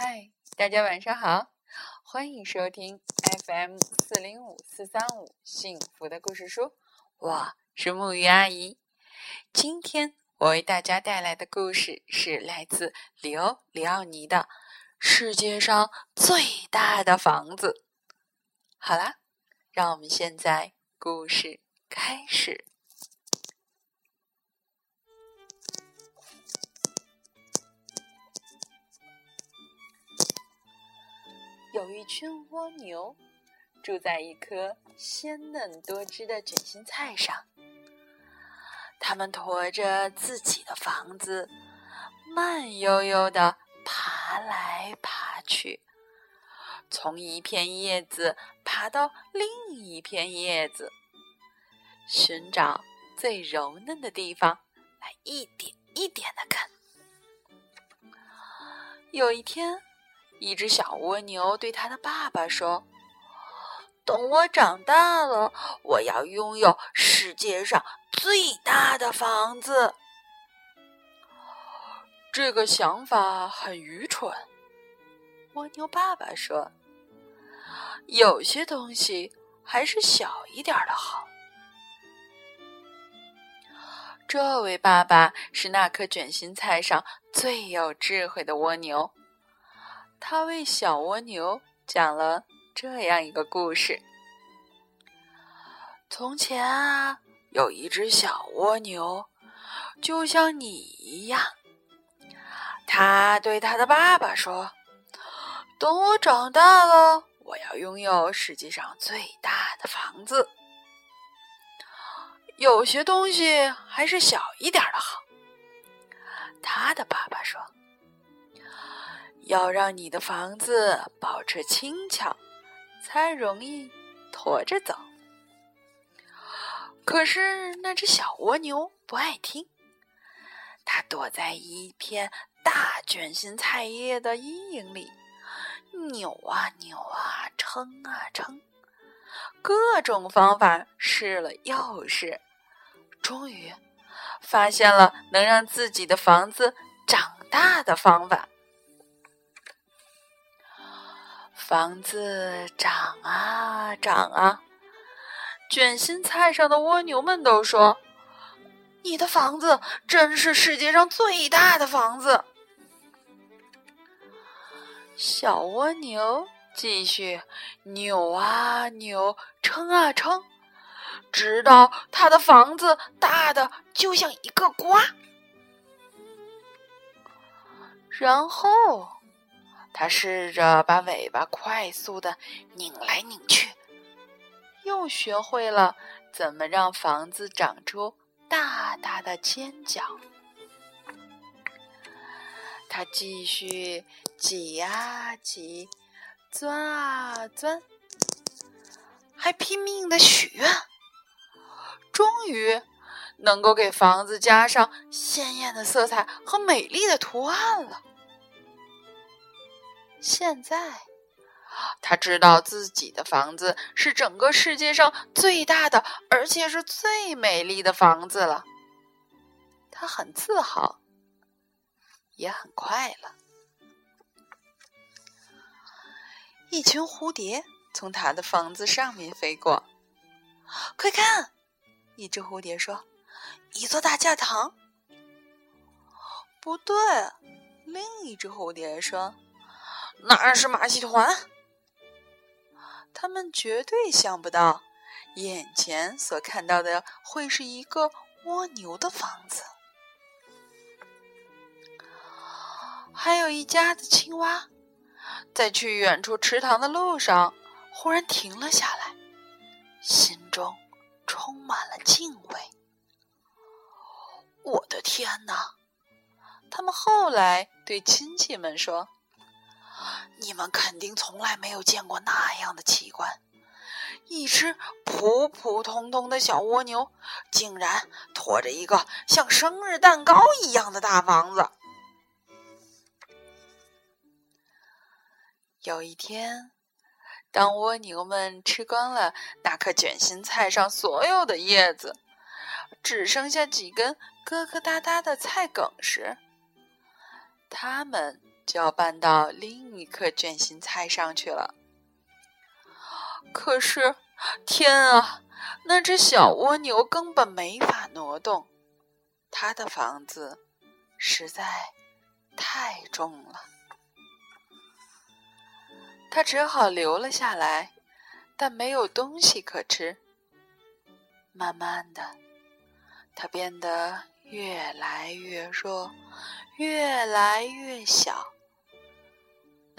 嗨，大家晚上好，欢迎收听 FM 四零五四三五幸福的故事书，我是木鱼阿姨。今天我为大家带来的故事是来自里欧·里奥尼的《世界上最大的房子》。好啦，让我们现在故事开始。有一群蜗牛住在一颗鲜嫩多汁的卷心菜上，它们驮着自己的房子，慢悠悠地爬来爬去，从一片叶子爬到另一片叶子，寻找最柔嫩的地方来一点一点的啃。有一天。一只小蜗牛对它的爸爸说：“等我长大了，我要拥有世界上最大的房子。”这个想法很愚蠢，蜗牛爸爸说：“有些东西还是小一点的好。”这位爸爸是那颗卷心菜上最有智慧的蜗牛。他为小蜗牛讲了这样一个故事：从前啊，有一只小蜗牛，就像你一样。他对他的爸爸说：“等我长大了，我要拥有世界上最大的房子。有些东西还是小一点的好。”他的爸爸说。要让你的房子保持轻巧，才容易驮着走。可是那只小蜗牛不爱听，它躲在一片大卷心菜叶的阴影里，扭啊扭啊，撑啊撑，各种方法试了又试，终于发现了能让自己的房子长大的方法。房子长啊长啊，卷心菜上的蜗牛们都说：“你的房子真是世界上最大的房子。”小蜗牛继续扭啊扭，撑啊撑，直到它的房子大的就像一个瓜，然后。他试着把尾巴快速的拧来拧去，又学会了怎么让房子长出大大的尖角。他继续挤啊挤，钻啊钻，还拼命的许愿，终于能够给房子加上鲜艳的色彩和美丽的图案了。现在，他知道自己的房子是整个世界上最大的，而且是最美丽的房子了。他很自豪，也很快乐。一群蝴蝶从他的房子上面飞过，快看！一只蝴蝶说：“一座大教堂。”不对，另一只蝴蝶说。那是马戏团，他们绝对想不到，眼前所看到的会是一个蜗牛的房子。还有一家子青蛙，在去远处池塘的路上，忽然停了下来，心中充满了敬畏。我的天哪！他们后来对亲戚们说。你们肯定从来没有见过那样的奇观：一只普普通通的小蜗牛，竟然拖着一个像生日蛋糕一样的大房子。有一天，当蜗牛们吃光了那颗卷心菜上所有的叶子，只剩下几根疙疙瘩瘩的菜梗时，它们。就要搬到另一颗卷心菜上去了。可是，天啊！那只小蜗牛根本没法挪动，它的房子实在太重了。它只好留了下来，但没有东西可吃。慢慢的，它变得越来越弱，越来越小。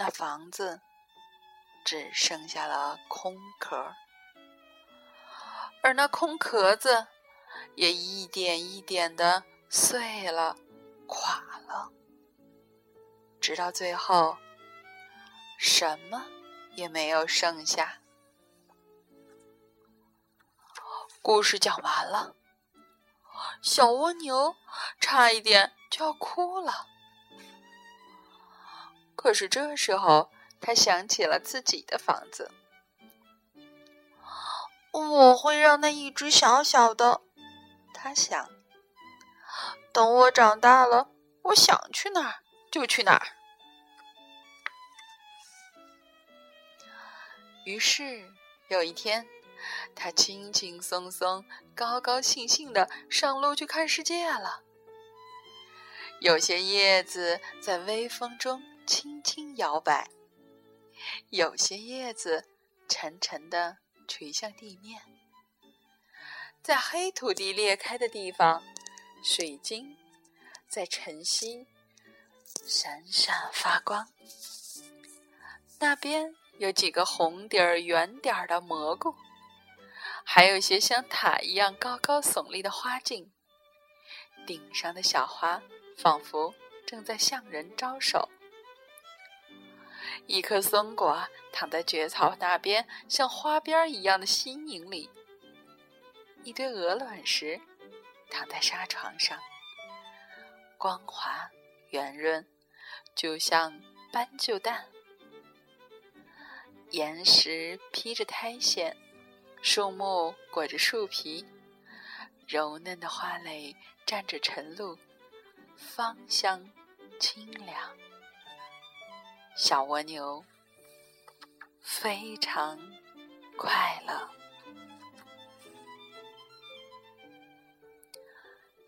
那房子只剩下了空壳，而那空壳子也一点一点的碎了、垮了，直到最后，什么也没有剩下。故事讲完了，小蜗牛差一点就要哭了。可是这时候，他想起了自己的房子。我会让那一只小小的，他想。等我长大了，我想去哪儿就去哪儿。于是有一天。他轻轻松松、高高兴兴的上路去看世界了。有些叶子在微风中轻轻摇摆，有些叶子沉沉的垂向地面。在黑土地裂开的地方，水晶在晨曦闪闪发光。那边有几个红底儿、圆点儿的蘑菇。还有些像塔一样高高耸立的花茎，顶上的小花仿佛正在向人招手。一颗松果躺在蕨草那边像花边一样的稀泥里，一堆鹅卵石躺在沙床上，光滑圆润，就像斑鸠蛋。岩石披着苔藓。树木裹着树皮，柔嫩的花蕾沾着晨露，芳香清凉。小蜗牛非常快乐。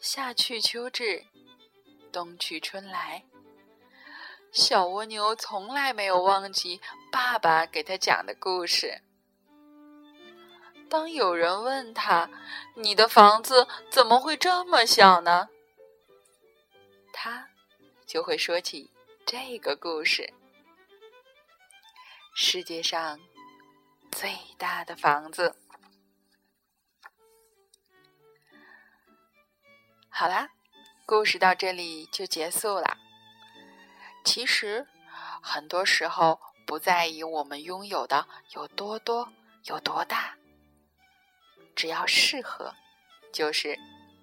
夏去秋至，冬去春来，小蜗牛从来没有忘记爸爸给他讲的故事。当有人问他：“你的房子怎么会这么小呢？”他就会说起这个故事：世界上最大的房子。好啦，故事到这里就结束了。其实，很多时候不在意我们拥有的有多多、有多大。只要适合，就是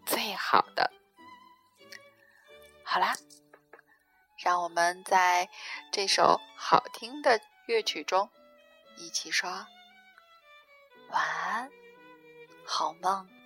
最好的。好啦，让我们在这首好听的乐曲中一起说晚安，好梦。